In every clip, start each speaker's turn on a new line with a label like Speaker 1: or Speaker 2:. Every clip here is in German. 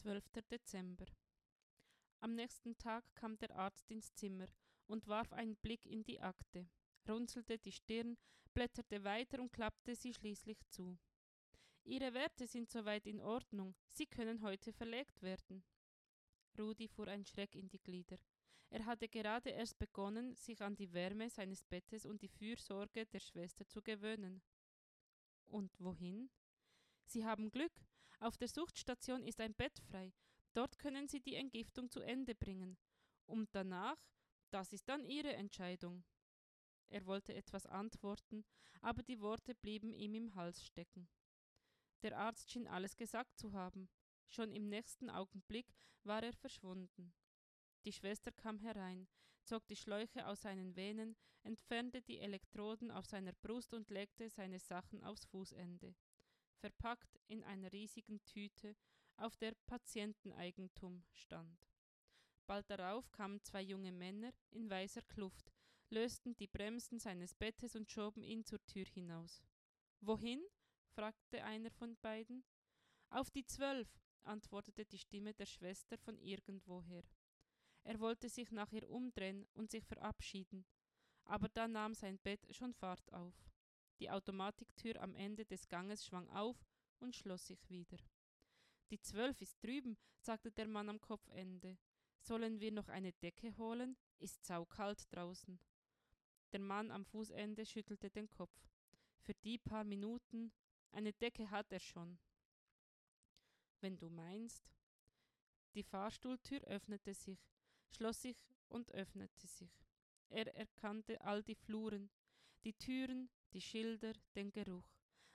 Speaker 1: 12. Dezember. Am nächsten Tag kam der Arzt ins Zimmer und warf einen Blick in die Akte, runzelte die Stirn, blätterte weiter und klappte sie schließlich zu. Ihre Werte sind soweit in Ordnung, Sie können heute verlegt werden. Rudi fuhr ein Schreck in die Glieder. Er hatte gerade erst begonnen, sich an die Wärme seines Bettes und die Fürsorge der Schwester zu gewöhnen. Und wohin? Sie haben Glück. Auf der Suchtstation ist ein Bett frei. Dort können Sie die Entgiftung zu Ende bringen. Und danach, das ist dann Ihre Entscheidung. Er wollte etwas antworten, aber die Worte blieben ihm im Hals stecken. Der Arzt schien alles gesagt zu haben. Schon im nächsten Augenblick war er verschwunden. Die Schwester kam herein, zog die Schläuche aus seinen Venen, entfernte die Elektroden auf seiner Brust und legte seine Sachen aufs Fußende, verpackt in einer riesigen Tüte, auf der Patienteneigentum stand. Bald darauf kamen zwei junge Männer in weißer Kluft, lösten die Bremsen seines Bettes und schoben ihn zur Tür hinaus. Wohin? fragte einer von beiden. Auf die Zwölf, antwortete die Stimme der Schwester von irgendwoher. Er wollte sich nach ihr umdrehen und sich verabschieden, aber da nahm sein Bett schon Fahrt auf. Die Automatiktür am Ende des Ganges schwang auf und schloss sich wieder. Die Zwölf ist drüben, sagte der Mann am Kopfende. Sollen wir noch eine Decke holen? Ist saukalt draußen. Der Mann am Fußende schüttelte den Kopf. Für die paar Minuten eine Decke hat er schon. Wenn du meinst. Die Fahrstuhltür öffnete sich schloss sich und öffnete sich. Er erkannte all die Fluren, die Türen, die Schilder, den Geruch.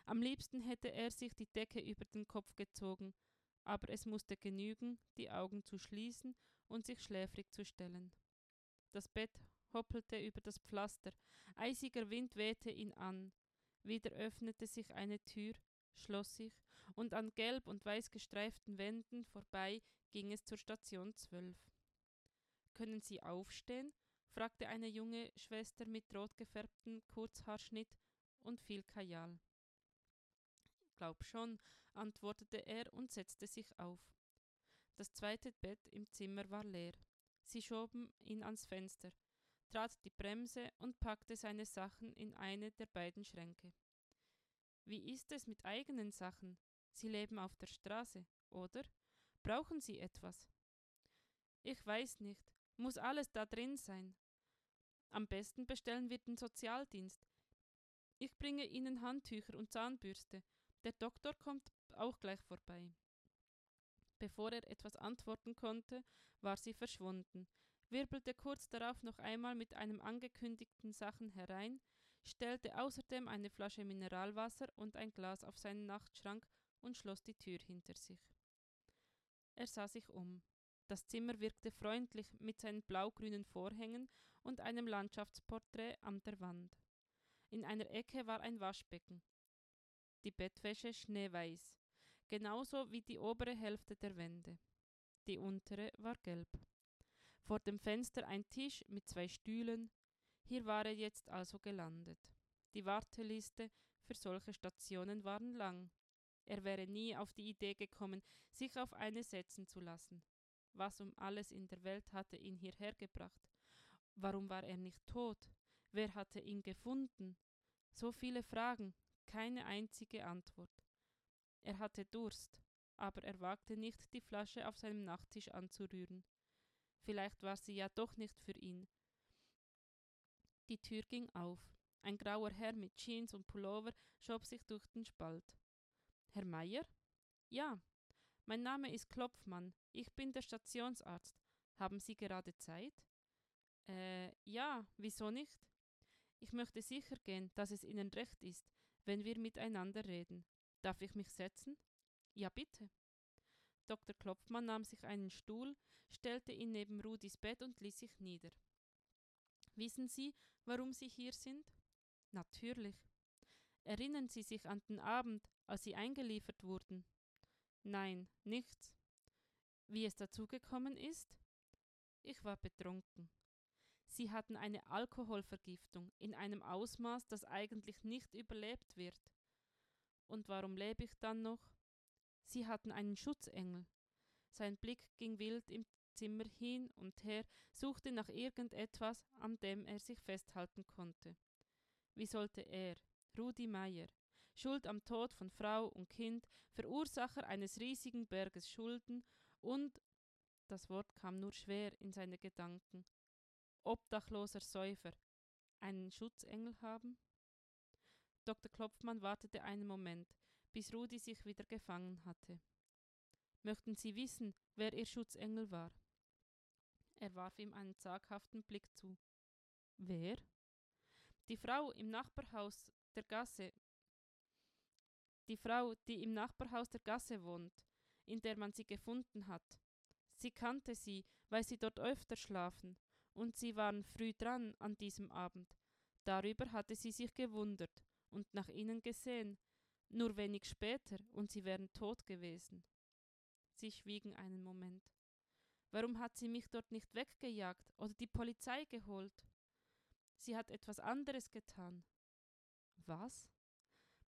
Speaker 1: Am liebsten hätte er sich die Decke über den Kopf gezogen, aber es musste genügen, die Augen zu schließen und sich schläfrig zu stellen. Das Bett hoppelte über das Pflaster, eisiger Wind wehte ihn an, wieder öffnete sich eine Tür, schloss sich, und an gelb und weiß gestreiften Wänden vorbei ging es zur Station 12. Können Sie aufstehen? Fragte eine junge Schwester mit rot gefärbtem Kurzhaarschnitt und viel Kajal. Glaub schon, antwortete er und setzte sich auf. Das zweite Bett im Zimmer war leer. Sie schoben ihn ans Fenster, trat die Bremse und packte seine Sachen in eine der beiden Schränke. Wie ist es mit eigenen Sachen? Sie leben auf der Straße, oder? Brauchen Sie etwas? Ich weiß nicht, muss alles da drin sein. Am besten bestellen wir den Sozialdienst. Ich bringe Ihnen Handtücher und Zahnbürste. Der Doktor kommt auch gleich vorbei. Bevor er etwas antworten konnte, war sie verschwunden, wirbelte kurz darauf noch einmal mit einem angekündigten Sachen herein, stellte außerdem eine Flasche Mineralwasser und ein Glas auf seinen Nachtschrank und schloss die Tür hinter sich. Er sah sich um. Das Zimmer wirkte freundlich mit seinen blaugrünen Vorhängen und einem Landschaftsporträt an der Wand. In einer Ecke war ein Waschbecken. Die Bettwäsche schneeweiß, genauso wie die obere Hälfte der Wände. Die untere war gelb. Vor dem Fenster ein Tisch mit zwei Stühlen. Hier war er jetzt also gelandet. Die Warteliste für solche Stationen waren lang. Er wäre nie auf die Idee gekommen, sich auf eine setzen zu lassen. Was um alles in der Welt hatte ihn hierher gebracht? Warum war er nicht tot? Wer hatte ihn gefunden? So viele Fragen, keine einzige Antwort. Er hatte Durst, aber er wagte nicht, die Flasche auf seinem Nachttisch anzurühren. Vielleicht war sie ja doch nicht für ihn. Die Tür ging auf. Ein grauer Herr mit Jeans und Pullover schob sich durch den Spalt. Herr Meier? Ja. Mein Name ist Klopfmann. Ich bin der Stationsarzt. Haben Sie gerade Zeit? Äh, ja, wieso nicht? Ich möchte sicher gehen, dass es Ihnen recht ist, wenn wir miteinander reden. Darf ich mich setzen? Ja, bitte. Dr. Klopfmann nahm sich einen Stuhl, stellte ihn neben Rudis Bett und ließ sich nieder. Wissen Sie, warum Sie hier sind? Natürlich. Erinnern Sie sich an den Abend, als Sie eingeliefert wurden? Nein, nichts. Wie es dazu gekommen ist? Ich war betrunken. Sie hatten eine Alkoholvergiftung in einem Ausmaß, das eigentlich nicht überlebt wird. Und warum lebe ich dann noch? Sie hatten einen Schutzengel. Sein Blick ging wild im Zimmer hin und her, suchte nach irgendetwas, an dem er sich festhalten konnte. Wie sollte er, Rudi Meier, Schuld am Tod von Frau und Kind, Verursacher eines riesigen Berges Schulden und, das Wort kam nur schwer in seine Gedanken, obdachloser Säufer, einen Schutzengel haben? Dr. Klopfmann wartete einen Moment, bis Rudi sich wieder gefangen hatte. Möchten Sie wissen, wer Ihr Schutzengel war? Er warf ihm einen zaghaften Blick zu. Wer? Die Frau im Nachbarhaus der Gasse. Die Frau, die im Nachbarhaus der Gasse wohnt, in der man sie gefunden hat. Sie kannte sie, weil sie dort öfter schlafen, und sie waren früh dran an diesem Abend. Darüber hatte sie sich gewundert und nach ihnen gesehen, nur wenig später, und sie wären tot gewesen. Sie schwiegen einen Moment. Warum hat sie mich dort nicht weggejagt oder die Polizei geholt? Sie hat etwas anderes getan. Was?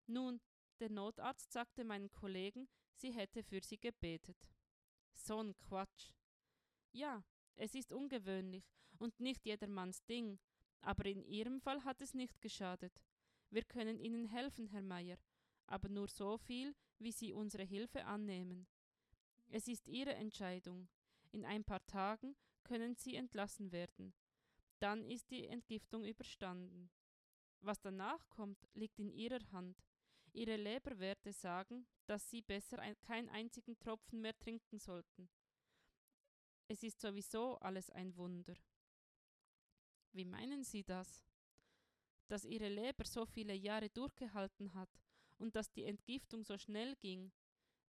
Speaker 1: Nun, der Notarzt sagte meinen Kollegen, sie hätte für sie gebetet. So'n Quatsch. Ja, es ist ungewöhnlich und nicht jedermanns Ding, aber in Ihrem Fall hat es nicht geschadet. Wir können Ihnen helfen, Herr Meier, aber nur so viel, wie Sie unsere Hilfe annehmen. Es ist Ihre Entscheidung. In ein paar Tagen können Sie entlassen werden. Dann ist die Entgiftung überstanden. Was danach kommt, liegt in Ihrer Hand. Ihre Leberwerte sagen, dass Sie besser ein, keinen einzigen Tropfen mehr trinken sollten. Es ist sowieso alles ein Wunder. Wie meinen Sie das? Dass Ihre Leber so viele Jahre durchgehalten hat und dass die Entgiftung so schnell ging.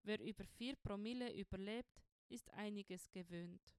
Speaker 1: Wer über vier Promille überlebt, ist einiges gewöhnt.